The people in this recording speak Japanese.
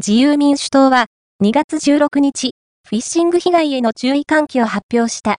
自由民主党は2月16日、フィッシング被害への注意喚起を発表した。